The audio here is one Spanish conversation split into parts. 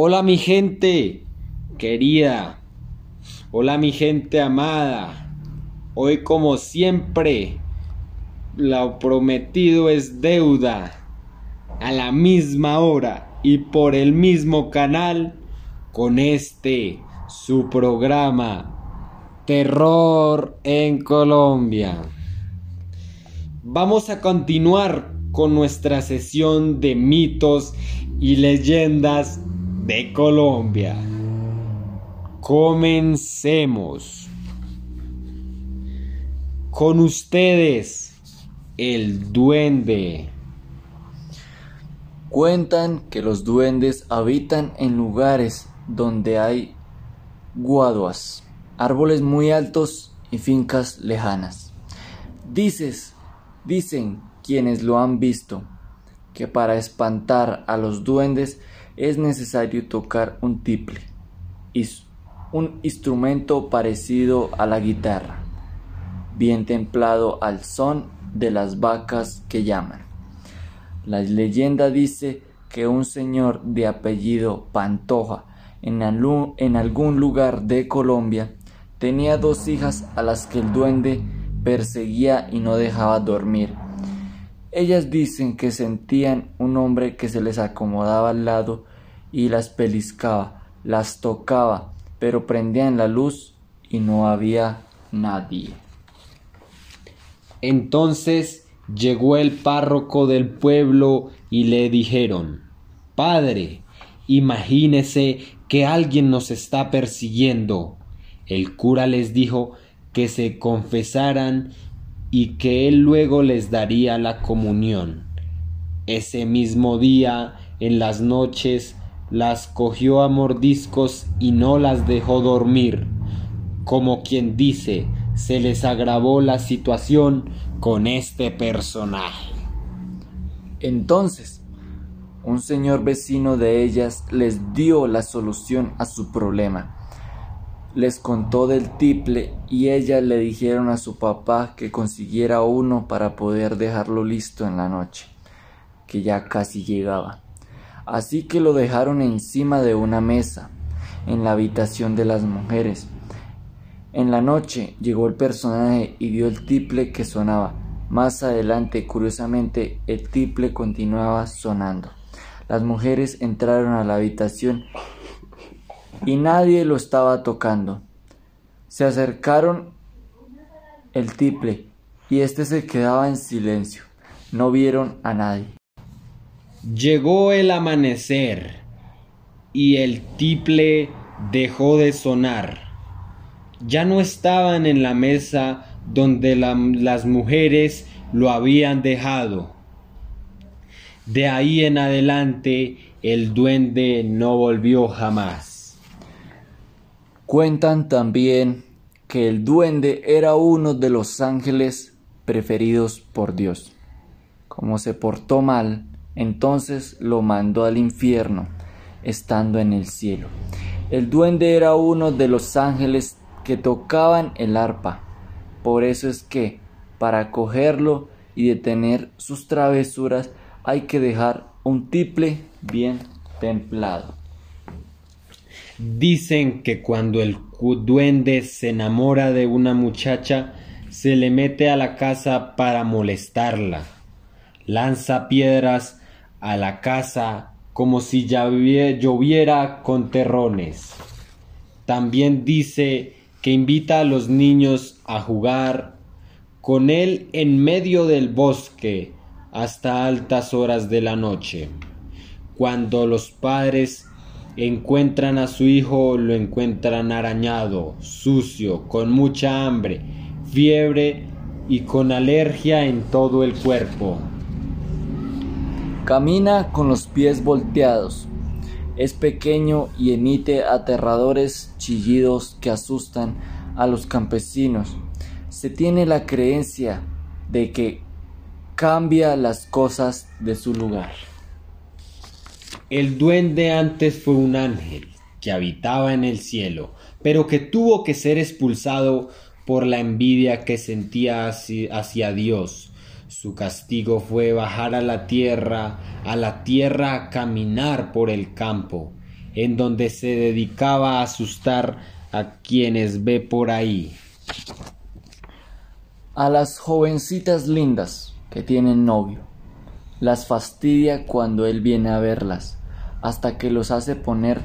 Hola mi gente querida, hola mi gente amada, hoy como siempre, lo prometido es deuda, a la misma hora y por el mismo canal, con este, su programa, Terror en Colombia. Vamos a continuar con nuestra sesión de mitos y leyendas de Colombia. Comencemos. Con ustedes, el duende. Cuentan que los duendes habitan en lugares donde hay guaduas, árboles muy altos y fincas lejanas. Dices, dicen quienes lo han visto, que para espantar a los duendes es necesario tocar un tiple, un instrumento parecido a la guitarra, bien templado al son de las vacas que llaman. La leyenda dice que un señor de apellido Pantoja en, en algún lugar de Colombia tenía dos hijas a las que el duende perseguía y no dejaba dormir ellas dicen que sentían un hombre que se les acomodaba al lado y las peliscaba, las tocaba, pero prendían la luz y no había nadie. Entonces llegó el párroco del pueblo y le dijeron, Padre, imagínese que alguien nos está persiguiendo. El cura les dijo que se confesaran y que él luego les daría la comunión. Ese mismo día, en las noches, las cogió a mordiscos y no las dejó dormir. Como quien dice, se les agravó la situación con este personaje. Entonces, un señor vecino de ellas les dio la solución a su problema les contó del tiple y ellas le dijeron a su papá que consiguiera uno para poder dejarlo listo en la noche, que ya casi llegaba. Así que lo dejaron encima de una mesa, en la habitación de las mujeres. En la noche llegó el personaje y vio el tiple que sonaba. Más adelante, curiosamente, el tiple continuaba sonando. Las mujeres entraron a la habitación y nadie lo estaba tocando. Se acercaron el tiple y éste se quedaba en silencio. No vieron a nadie. Llegó el amanecer y el tiple dejó de sonar. Ya no estaban en la mesa donde las mujeres lo habían dejado. De ahí en adelante el duende no volvió jamás. Cuentan también que el duende era uno de los ángeles preferidos por Dios. Como se portó mal, entonces lo mandó al infierno, estando en el cielo. El duende era uno de los ángeles que tocaban el arpa. Por eso es que, para cogerlo y detener sus travesuras, hay que dejar un tiple bien templado. Dicen que cuando el duende se enamora de una muchacha, se le mete a la casa para molestarla. Lanza piedras a la casa como si lloviera con terrones. También dice que invita a los niños a jugar con él en medio del bosque hasta altas horas de la noche. Cuando los padres encuentran a su hijo, lo encuentran arañado, sucio, con mucha hambre, fiebre y con alergia en todo el cuerpo. Camina con los pies volteados. Es pequeño y emite aterradores chillidos que asustan a los campesinos. Se tiene la creencia de que cambia las cosas de su lugar. El duende antes fue un ángel que habitaba en el cielo, pero que tuvo que ser expulsado por la envidia que sentía hacia Dios. Su castigo fue bajar a la tierra, a la tierra a caminar por el campo. en donde se dedicaba a asustar a quienes ve por ahí. A las jovencitas lindas que tienen novio, las fastidia cuando él viene a verlas, hasta que los hace poner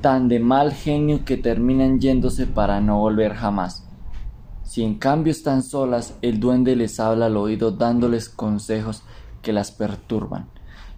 tan de mal genio que terminan yéndose para no volver jamás. Si en cambio están solas, el duende les habla al oído dándoles consejos que las perturban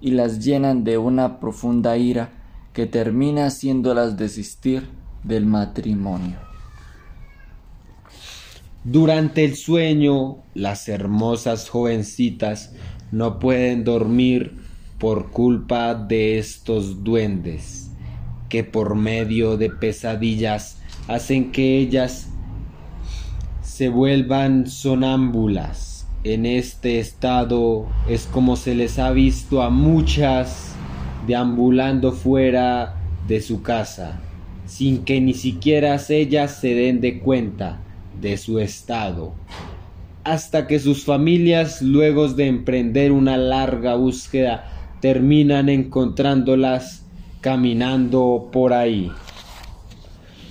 y las llenan de una profunda ira que termina haciéndolas desistir del matrimonio. Durante el sueño, las hermosas jovencitas no pueden dormir por culpa de estos duendes, que por medio de pesadillas hacen que ellas se vuelvan sonámbulas. En este estado es como se les ha visto a muchas deambulando fuera de su casa, sin que ni siquiera ellas se den de cuenta de su estado, hasta que sus familias, luego de emprender una larga búsqueda, terminan encontrándolas caminando por ahí.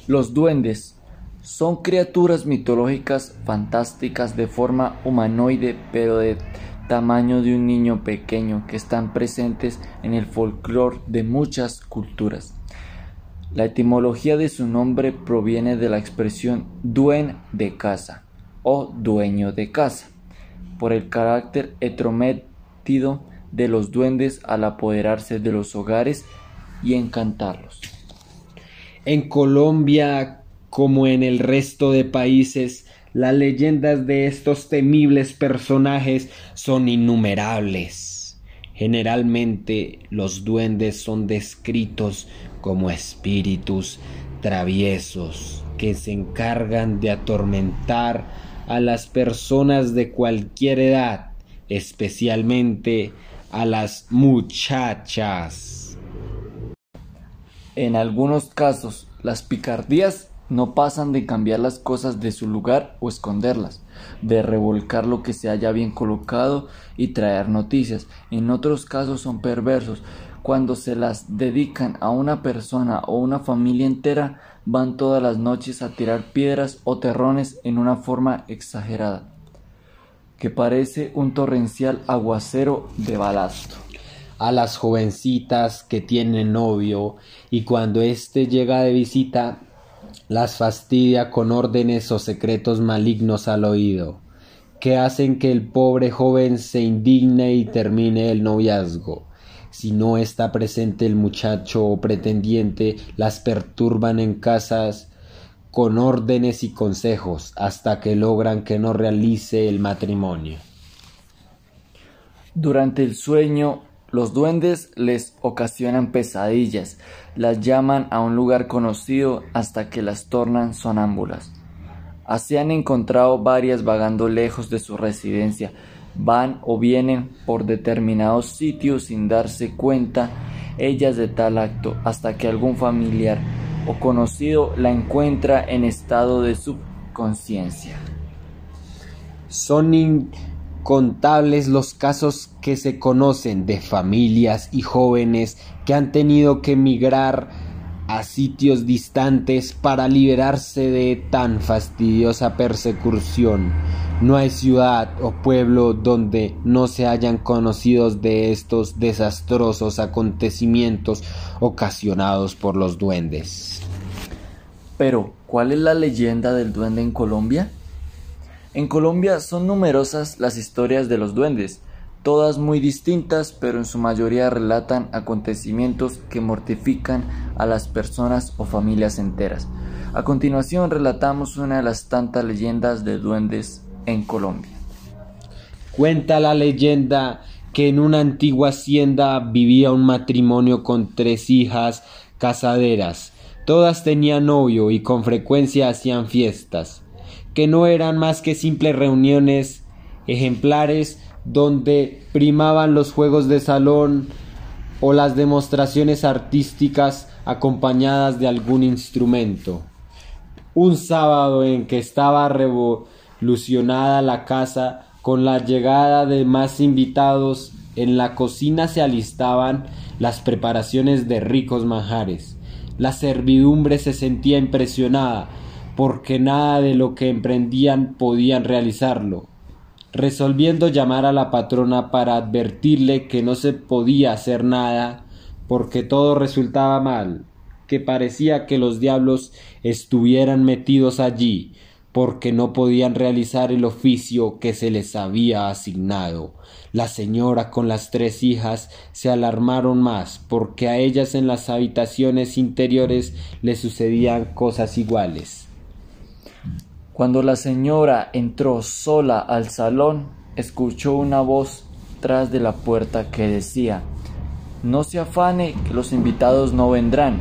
Los duendes son criaturas mitológicas fantásticas de forma humanoide, pero de tamaño de un niño pequeño que están presentes en el folclore de muchas culturas. La etimología de su nombre proviene de la expresión duen de casa o dueño de casa, por el carácter etrometido de los duendes al apoderarse de los hogares y encantarlos. En Colombia, como en el resto de países, las leyendas de estos temibles personajes son innumerables. Generalmente los duendes son descritos como espíritus traviesos que se encargan de atormentar a las personas de cualquier edad, especialmente a las muchachas. En algunos casos, las picardías no pasan de cambiar las cosas de su lugar o esconderlas, de revolcar lo que se haya bien colocado y traer noticias. En otros casos son perversos. Cuando se las dedican a una persona o una familia entera, van todas las noches a tirar piedras o terrones en una forma exagerada, que parece un torrencial aguacero de balasto a las jovencitas que tienen novio y cuando éste llega de visita las fastidia con órdenes o secretos malignos al oído, que hacen que el pobre joven se indigne y termine el noviazgo. Si no está presente el muchacho o pretendiente, las perturban en casas con órdenes y consejos hasta que logran que no realice el matrimonio. Durante el sueño los duendes les ocasionan pesadillas, las llaman a un lugar conocido hasta que las tornan sonámbulas. Así han encontrado varias vagando lejos de su residencia, van o vienen por determinados sitios sin darse cuenta ellas de tal acto, hasta que algún familiar o conocido la encuentra en estado de subconsciencia. Son contables los casos que se conocen de familias y jóvenes que han tenido que emigrar a sitios distantes para liberarse de tan fastidiosa persecución. No hay ciudad o pueblo donde no se hayan conocido de estos desastrosos acontecimientos ocasionados por los duendes. Pero, ¿cuál es la leyenda del duende en Colombia? En Colombia son numerosas las historias de los duendes, todas muy distintas, pero en su mayoría relatan acontecimientos que mortifican a las personas o familias enteras. A continuación relatamos una de las tantas leyendas de duendes en Colombia. Cuenta la leyenda que en una antigua hacienda vivía un matrimonio con tres hijas casaderas. Todas tenían novio y con frecuencia hacían fiestas que no eran más que simples reuniones ejemplares donde primaban los juegos de salón o las demostraciones artísticas acompañadas de algún instrumento. Un sábado en que estaba revolucionada la casa con la llegada de más invitados, En la cocina se alistaban las preparaciones de ricos manjares. La servidumbre se sentía impresionada porque nada de lo que emprendían podían realizarlo. Resolviendo llamar a la patrona para advertirle que no se podía hacer nada porque todo resultaba mal, que parecía que los diablos estuvieran metidos allí, porque no podían realizar el oficio que se les había asignado. La señora con las tres hijas se alarmaron más, porque a ellas en las habitaciones interiores le sucedían cosas iguales. Cuando la señora entró sola al salón, escuchó una voz tras de la puerta que decía No se afane que los invitados no vendrán.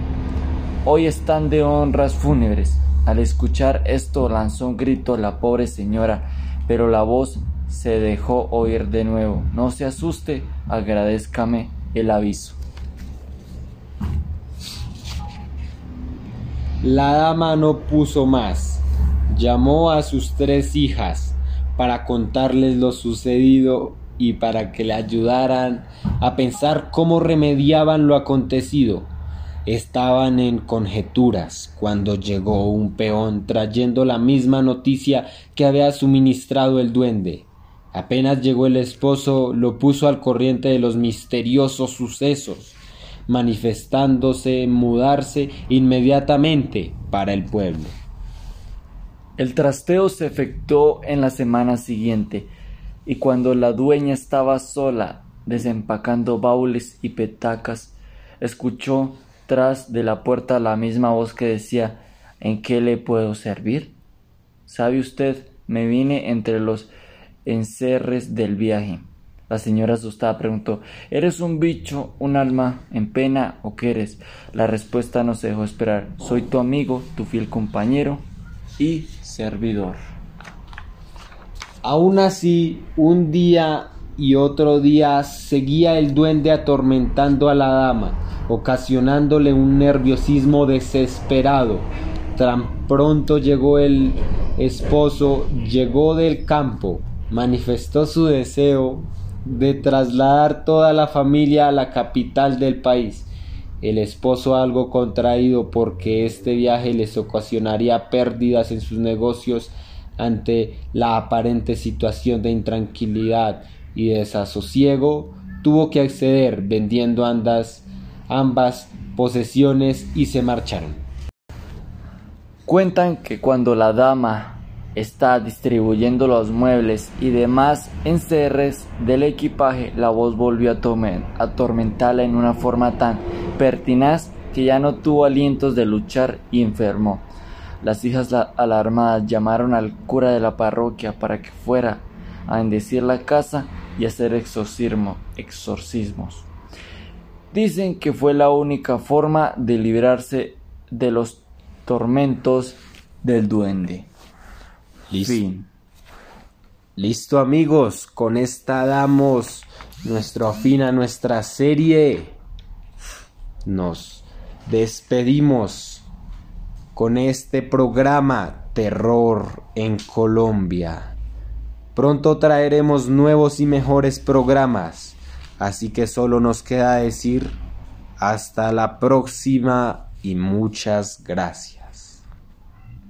Hoy están de honras fúnebres. Al escuchar esto lanzó un grito la pobre señora, pero la voz se dejó oír de nuevo. No se asuste, agradézcame el aviso. La dama no puso más. Llamó a sus tres hijas para contarles lo sucedido y para que le ayudaran a pensar cómo remediaban lo acontecido. Estaban en conjeturas cuando llegó un peón trayendo la misma noticia que había suministrado el duende. Apenas llegó el esposo, lo puso al corriente de los misteriosos sucesos, manifestándose mudarse inmediatamente para el pueblo. El trasteo se efectuó en la semana siguiente, y cuando la dueña estaba sola desempacando baúles y petacas, escuchó tras de la puerta la misma voz que decía ¿En qué le puedo servir? ¿Sabe usted? Me vine entre los encerres del viaje. La señora asustada preguntó ¿Eres un bicho, un alma en pena o qué eres? La respuesta no se dejó esperar. Soy tu amigo, tu fiel compañero y servidor. Aún así, un día y otro día seguía el duende atormentando a la dama, ocasionándole un nerviosismo desesperado. Tan pronto llegó el esposo, llegó del campo, manifestó su deseo de trasladar toda la familia a la capital del país. El esposo algo contraído porque este viaje les ocasionaría pérdidas en sus negocios ante la aparente situación de intranquilidad y desasosiego, tuvo que acceder vendiendo andas, ambas posesiones y se marcharon. Cuentan que cuando la dama está distribuyendo los muebles y demás encerres del equipaje, la voz volvió a atormentarla en una forma tan pertinaz que ya no tuvo alientos de luchar y enfermó. Las hijas alarmadas llamaron al cura de la parroquia para que fuera a bendecir la casa y hacer exorcismo, exorcismos. Dicen que fue la única forma de librarse de los tormentos del duende. Listo. Listo amigos, con esta damos nuestro fin a nuestra serie. Nos despedimos con este programa Terror en Colombia. Pronto traeremos nuevos y mejores programas, así que solo nos queda decir hasta la próxima y muchas gracias.